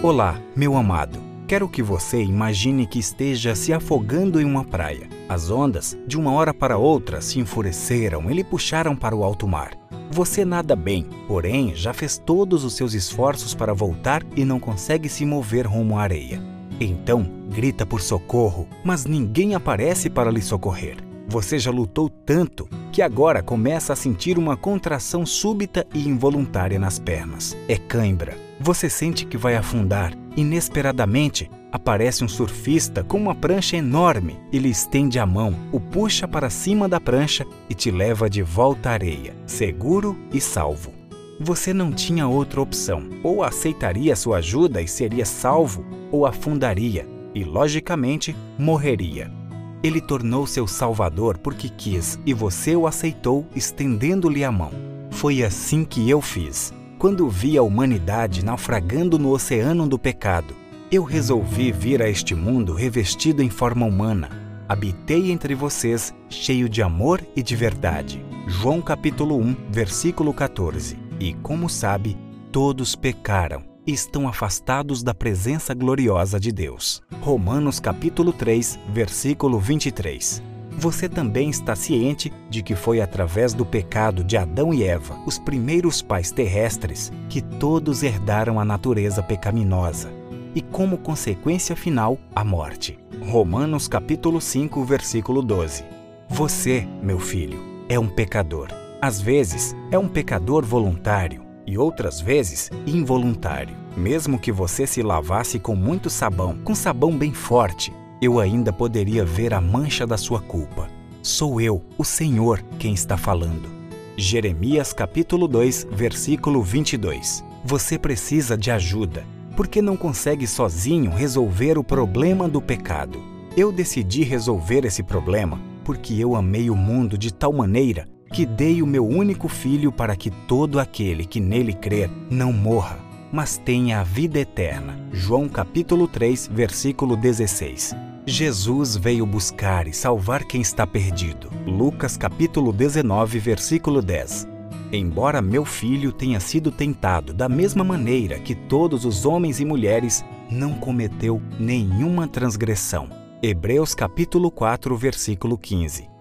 Olá, meu amado. Quero que você imagine que esteja se afogando em uma praia. As ondas, de uma hora para outra, se enfureceram e lhe puxaram para o alto mar. Você nada bem, porém já fez todos os seus esforços para voltar e não consegue se mover rumo à areia. Então, grita por socorro, mas ninguém aparece para lhe socorrer. Você já lutou tanto que agora começa a sentir uma contração súbita e involuntária nas pernas. É cãibra. Você sente que vai afundar. Inesperadamente, aparece um surfista com uma prancha enorme e lhe estende a mão, o puxa para cima da prancha e te leva de volta à areia, seguro e salvo. Você não tinha outra opção. Ou aceitaria sua ajuda e seria salvo, ou afundaria e, logicamente, morreria. Ele tornou seu salvador porque quis e você o aceitou estendendo-lhe a mão. Foi assim que eu fiz. Quando vi a humanidade naufragando no oceano do pecado, eu resolvi vir a este mundo revestido em forma humana. Habitei entre vocês, cheio de amor e de verdade. João capítulo 1, versículo 14. E como sabe, todos pecaram estão afastados da presença gloriosa de Deus. Romanos capítulo 3, versículo 23. Você também está ciente de que foi através do pecado de Adão e Eva, os primeiros pais terrestres, que todos herdaram a natureza pecaminosa e, como consequência final, a morte. Romanos capítulo 5, versículo 12. Você, meu filho, é um pecador. Às vezes, é um pecador voluntário e outras vezes involuntário. Mesmo que você se lavasse com muito sabão, com sabão bem forte, eu ainda poderia ver a mancha da sua culpa. Sou eu, o Senhor, quem está falando. Jeremias capítulo 2, versículo 22. Você precisa de ajuda, porque não consegue sozinho resolver o problema do pecado. Eu decidi resolver esse problema porque eu amei o mundo de tal maneira que dei o meu único filho para que todo aquele que nele crer não morra, mas tenha a vida eterna. João capítulo 3, versículo 16. Jesus veio buscar e salvar quem está perdido. Lucas capítulo 19, versículo 10. Embora meu filho tenha sido tentado da mesma maneira que todos os homens e mulheres, não cometeu nenhuma transgressão. Hebreus capítulo 4, versículo 15.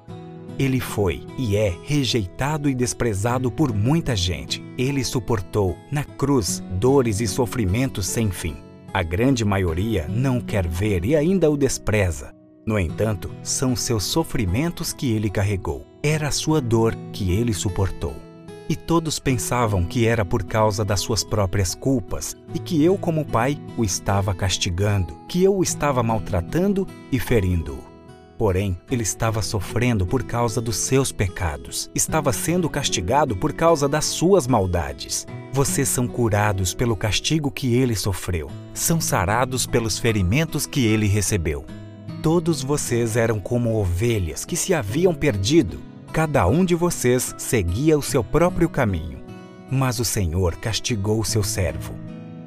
Ele foi e é rejeitado e desprezado por muita gente. Ele suportou na cruz dores e sofrimentos sem fim. A grande maioria não quer ver e ainda o despreza. No entanto, são seus sofrimentos que ele carregou. Era a sua dor que ele suportou. E todos pensavam que era por causa das suas próprias culpas e que eu, como pai, o estava castigando, que eu o estava maltratando e ferindo-o. Porém, ele estava sofrendo por causa dos seus pecados, estava sendo castigado por causa das suas maldades. Vocês são curados pelo castigo que ele sofreu, são sarados pelos ferimentos que ele recebeu. Todos vocês eram como ovelhas que se haviam perdido, cada um de vocês seguia o seu próprio caminho. Mas o Senhor castigou o seu servo,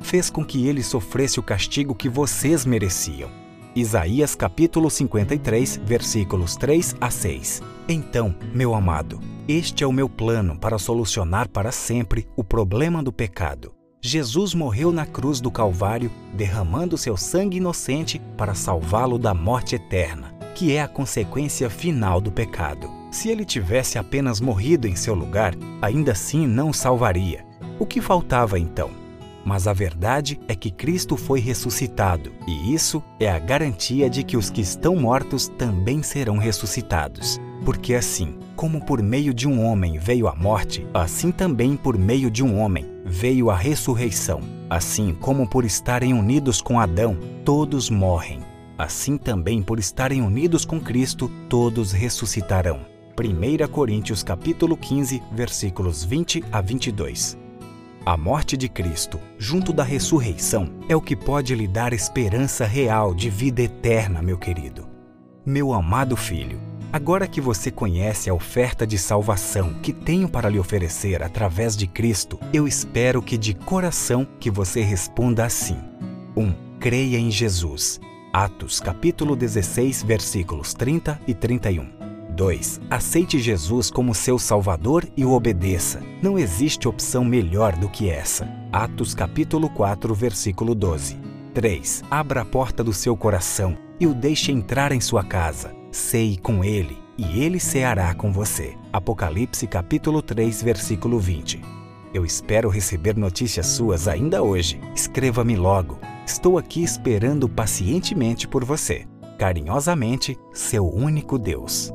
fez com que ele sofresse o castigo que vocês mereciam. Isaías capítulo 53, versículos 3 a 6. Então, meu amado, este é o meu plano para solucionar para sempre o problema do pecado. Jesus morreu na cruz do Calvário, derramando seu sangue inocente para salvá-lo da morte eterna, que é a consequência final do pecado. Se ele tivesse apenas morrido em seu lugar, ainda assim não o salvaria. O que faltava então? Mas a verdade é que Cristo foi ressuscitado, e isso é a garantia de que os que estão mortos também serão ressuscitados. Porque assim, como por meio de um homem veio a morte, assim também por meio de um homem veio a ressurreição. Assim como por estarem unidos com Adão, todos morrem. Assim também por estarem unidos com Cristo, todos ressuscitarão. 1 Coríntios capítulo 15, versículos 20 a 22. A morte de Cristo, junto da ressurreição, é o que pode lhe dar esperança real de vida eterna, meu querido. Meu amado filho, Agora que você conhece a oferta de salvação que tenho para lhe oferecer através de Cristo, eu espero que de coração que você responda assim: 1. Um, creia em Jesus. Atos capítulo 16, versículos 30 e 31. 2. Aceite Jesus como seu Salvador e o obedeça. Não existe opção melhor do que essa. Atos capítulo 4, versículo 12. 3. Abra a porta do seu coração e o deixe entrar em sua casa. Ceie com ele e ele ceará com você. Apocalipse capítulo 3, versículo 20. Eu espero receber notícias suas ainda hoje. Escreva-me logo. Estou aqui esperando pacientemente por você. Carinhosamente, seu único Deus.